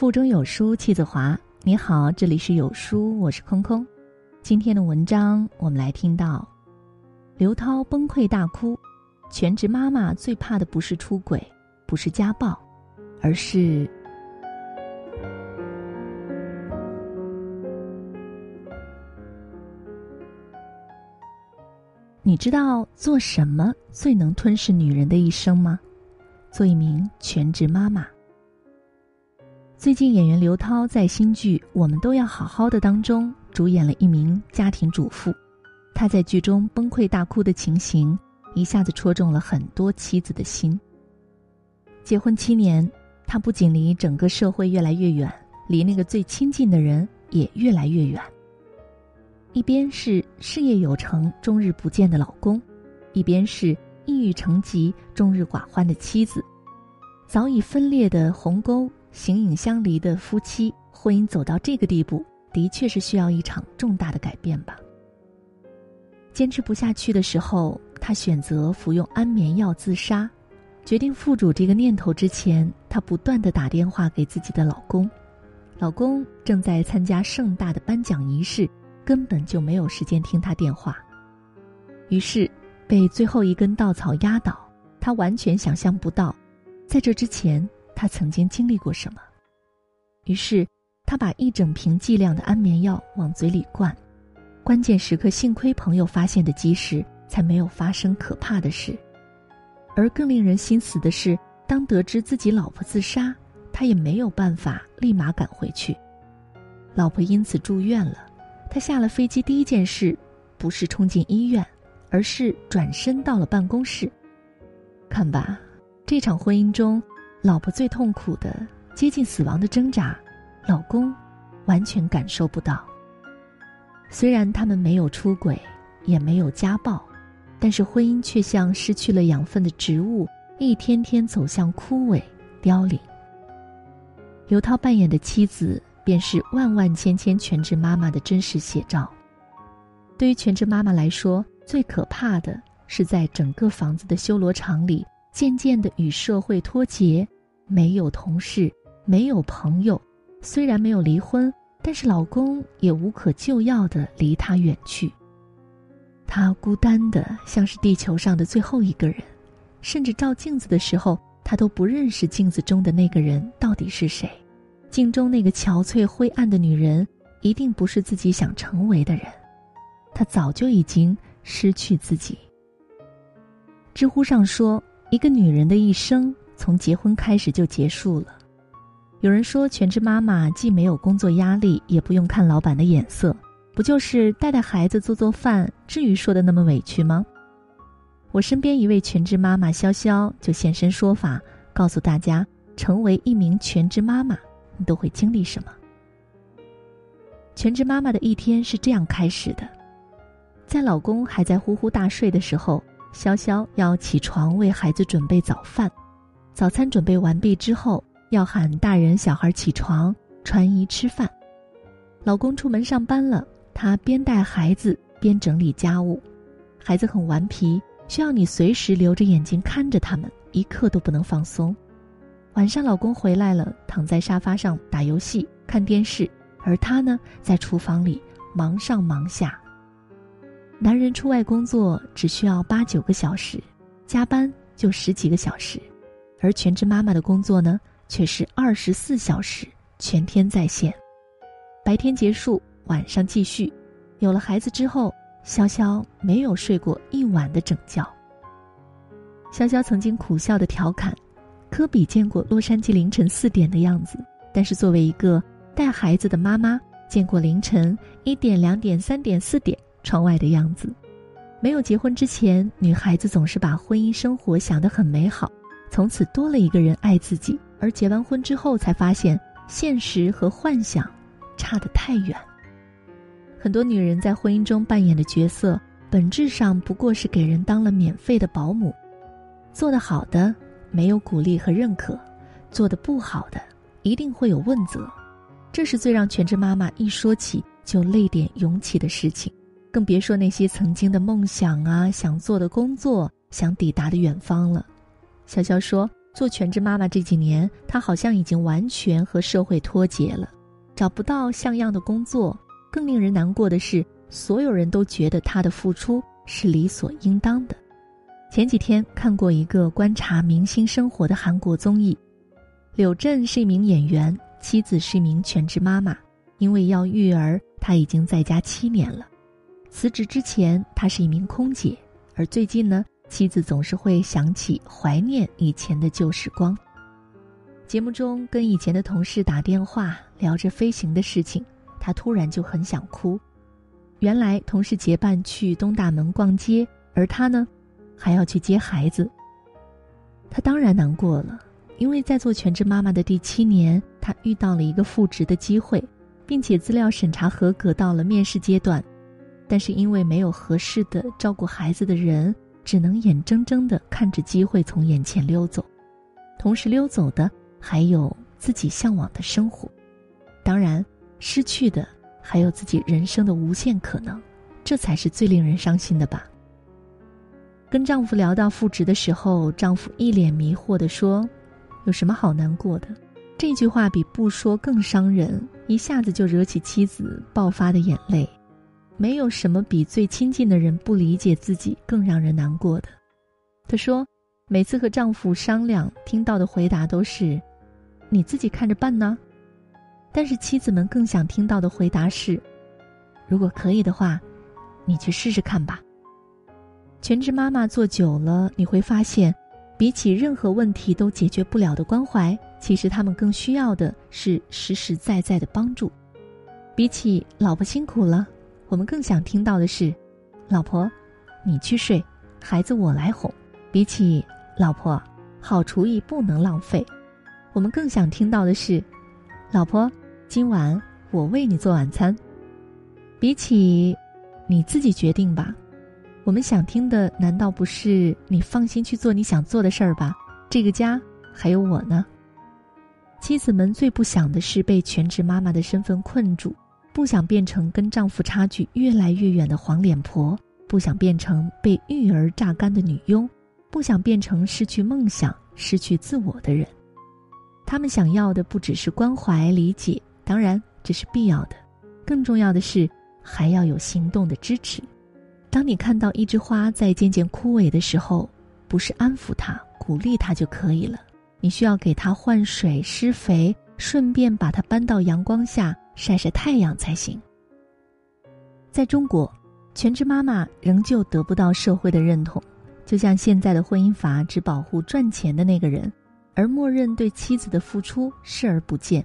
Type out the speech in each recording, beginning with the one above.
腹中有书气自华。你好，这里是有书，我是空空。今天的文章，我们来听到刘涛崩溃大哭。全职妈妈最怕的不是出轨，不是家暴，而是……你知道做什么最能吞噬女人的一生吗？做一名全职妈妈。最近，演员刘涛在新剧《我们都要好好的》当中主演了一名家庭主妇。她在剧中崩溃大哭的情形，一下子戳中了很多妻子的心。结婚七年，她不仅离整个社会越来越远，离那个最亲近的人也越来越远。一边是事业有成、终日不见的老公，一边是抑郁成疾、终日寡欢的妻子，早已分裂的鸿沟。形影相离的夫妻，婚姻走到这个地步，的确是需要一场重大的改变吧。坚持不下去的时候，她选择服用安眠药自杀。决定付主这个念头之前，她不断的打电话给自己的老公，老公正在参加盛大的颁奖仪式，根本就没有时间听她电话。于是，被最后一根稻草压倒，她完全想象不到，在这之前。他曾经经历过什么？于是，他把一整瓶剂量的安眠药往嘴里灌。关键时刻，幸亏朋友发现的及时，才没有发生可怕的事。而更令人心死的是，当得知自己老婆自杀，他也没有办法立马赶回去。老婆因此住院了，他下了飞机第一件事，不是冲进医院，而是转身到了办公室。看吧，这场婚姻中。老婆最痛苦的、接近死亡的挣扎，老公完全感受不到。虽然他们没有出轨，也没有家暴，但是婚姻却像失去了养分的植物，一天天走向枯萎凋零。刘涛扮演的妻子，便是万万千千全职妈妈的真实写照。对于全职妈妈来说，最可怕的是在整个房子的修罗场里。渐渐的与社会脱节，没有同事，没有朋友，虽然没有离婚，但是老公也无可救药的离她远去。她孤单的像是地球上的最后一个人，甚至照镜子的时候，她都不认识镜子中的那个人到底是谁。镜中那个憔悴灰暗的女人，一定不是自己想成为的人。她早就已经失去自己。知乎上说。一个女人的一生从结婚开始就结束了。有人说，全职妈妈既没有工作压力，也不用看老板的眼色，不就是带带孩子、做做饭，至于说的那么委屈吗？我身边一位全职妈妈潇潇就现身说法，告诉大家，成为一名全职妈妈，你都会经历什么。全职妈妈的一天是这样开始的，在老公还在呼呼大睡的时候。潇潇要起床为孩子准备早饭，早餐准备完毕之后，要喊大人小孩起床穿衣吃饭。老公出门上班了，她边带孩子边整理家务。孩子很顽皮，需要你随时留着眼睛看着他们，一刻都不能放松。晚上老公回来了，躺在沙发上打游戏看电视，而她呢，在厨房里忙上忙下。男人出外工作只需要八九个小时，加班就十几个小时，而全职妈妈的工作呢，却是二十四小时全天在线。白天结束，晚上继续。有了孩子之后，潇潇没有睡过一晚的整觉。潇潇曾经苦笑的调侃：“科比见过洛杉矶凌晨四点的样子，但是作为一个带孩子的妈妈，见过凌晨一点、两点、三点、四点。”窗外的样子，没有结婚之前，女孩子总是把婚姻生活想得很美好，从此多了一个人爱自己。而结完婚之后，才发现现实和幻想差得太远。很多女人在婚姻中扮演的角色，本质上不过是给人当了免费的保姆，做得好的没有鼓励和认可，做得不好的一定会有问责，这是最让全职妈妈一说起就泪点涌起的事情。更别说那些曾经的梦想啊，想做的工作，想抵达的远方了。潇潇说：“做全职妈妈这几年，她好像已经完全和社会脱节了，找不到像样的工作。更令人难过的是，所有人都觉得她的付出是理所应当的。前几天看过一个观察明星生活的韩国综艺，柳镇是一名演员，妻子是一名全职妈妈。因为要育儿，她已经在家七年了。辞职之前，她是一名空姐，而最近呢，妻子总是会想起怀念以前的旧时光。节目中跟以前的同事打电话聊着飞行的事情，她突然就很想哭。原来同事结伴去东大门逛街，而他呢，还要去接孩子。他当然难过了，因为在做全职妈妈的第七年，他遇到了一个复职的机会。并且资料审查合格到了面试阶段，但是因为没有合适的照顾孩子的人，只能眼睁睁的看着机会从眼前溜走，同时溜走的还有自己向往的生活，当然失去的还有自己人生的无限可能，这才是最令人伤心的吧。跟丈夫聊到复职的时候，丈夫一脸迷惑的说：“有什么好难过的？”这句话比不说更伤人，一下子就惹起妻子爆发的眼泪。没有什么比最亲近的人不理解自己更让人难过的。她说，每次和丈夫商量，听到的回答都是：“你自己看着办呢。”但是妻子们更想听到的回答是：“如果可以的话，你去试试看吧。”全职妈妈做久了，你会发现，比起任何问题都解决不了的关怀。其实他们更需要的是实实在在的帮助，比起“老婆辛苦了”，我们更想听到的是：“老婆，你去睡，孩子我来哄。”比起“老婆，好厨艺不能浪费”，我们更想听到的是：“老婆，今晚我为你做晚餐。”比起“你自己决定吧”，我们想听的难道不是“你放心去做你想做的事儿吧”？这个家还有我呢。妻子们最不想的是被全职妈妈的身份困住，不想变成跟丈夫差距越来越远的黄脸婆，不想变成被育儿榨干的女佣，不想变成失去梦想、失去自我的人。他们想要的不只是关怀、理解，当然这是必要的，更重要的是还要有行动的支持。当你看到一枝花在渐渐枯萎的时候，不是安抚它、鼓励它就可以了。你需要给它换水、施肥，顺便把它搬到阳光下晒晒太阳才行。在中国，全职妈妈仍旧得不到社会的认同，就像现在的婚姻法只保护赚钱的那个人，而默认对妻子的付出视而不见。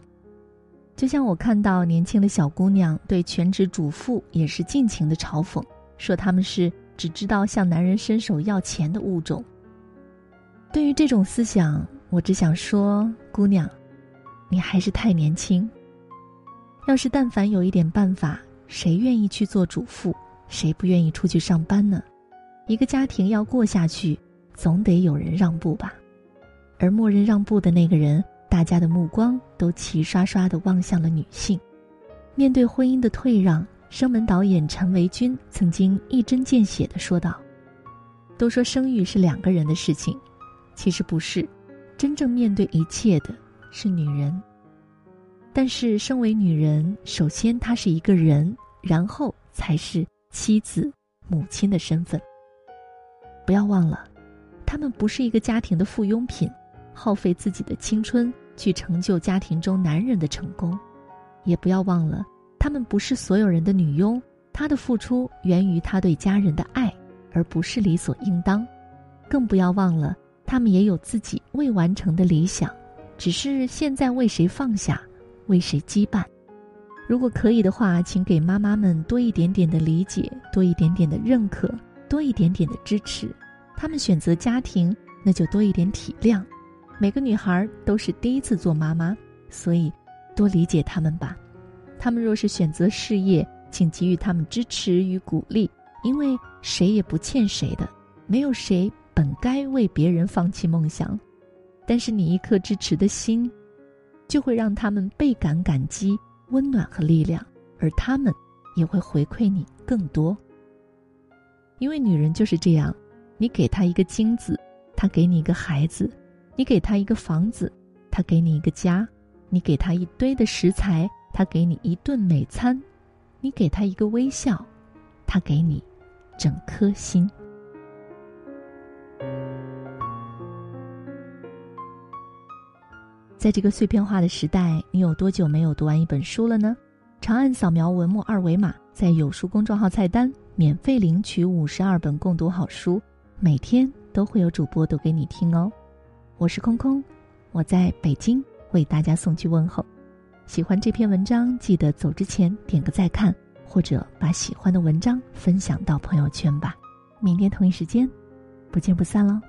就像我看到年轻的小姑娘对全职主妇也是尽情的嘲讽，说他们是只知道向男人伸手要钱的物种。对于这种思想。我只想说，姑娘，你还是太年轻。要是但凡有一点办法，谁愿意去做主妇？谁不愿意出去上班呢？一个家庭要过下去，总得有人让步吧。而默认让步的那个人，大家的目光都齐刷刷的望向了女性。面对婚姻的退让，生门导演陈维军曾经一针见血的说道：“都说生育是两个人的事情，其实不是。”真正面对一切的是女人，但是身为女人，首先她是一个人，然后才是妻子、母亲的身份。不要忘了，她们不是一个家庭的附庸品，耗费自己的青春去成就家庭中男人的成功；也不要忘了，她们不是所有人的女佣，她的付出源于她对家人的爱，而不是理所应当；更不要忘了。他们也有自己未完成的理想，只是现在为谁放下，为谁羁绊。如果可以的话，请给妈妈们多一点点的理解，多一点点的认可，多一点点的支持。他们选择家庭，那就多一点体谅。每个女孩都是第一次做妈妈，所以多理解他们吧。他们若是选择事业，请给予他们支持与鼓励，因为谁也不欠谁的，没有谁。本该为别人放弃梦想，但是你一颗支持的心，就会让他们倍感感激、温暖和力量，而他们也会回馈你更多。因为女人就是这样，你给她一个精子，她给你一个孩子，你给她一个房子，她给你一个家；你给她一堆的食材，她给你一顿美餐；你给她一个微笑，她给你整颗心。在这个碎片化的时代，你有多久没有读完一本书了呢？长按扫描文末二维码，在有书公众号菜单免费领取五十二本共读好书，每天都会有主播读给你听哦。我是空空，我在北京为大家送去问候。喜欢这篇文章，记得走之前点个再看，或者把喜欢的文章分享到朋友圈吧。明天同一时间，不见不散喽。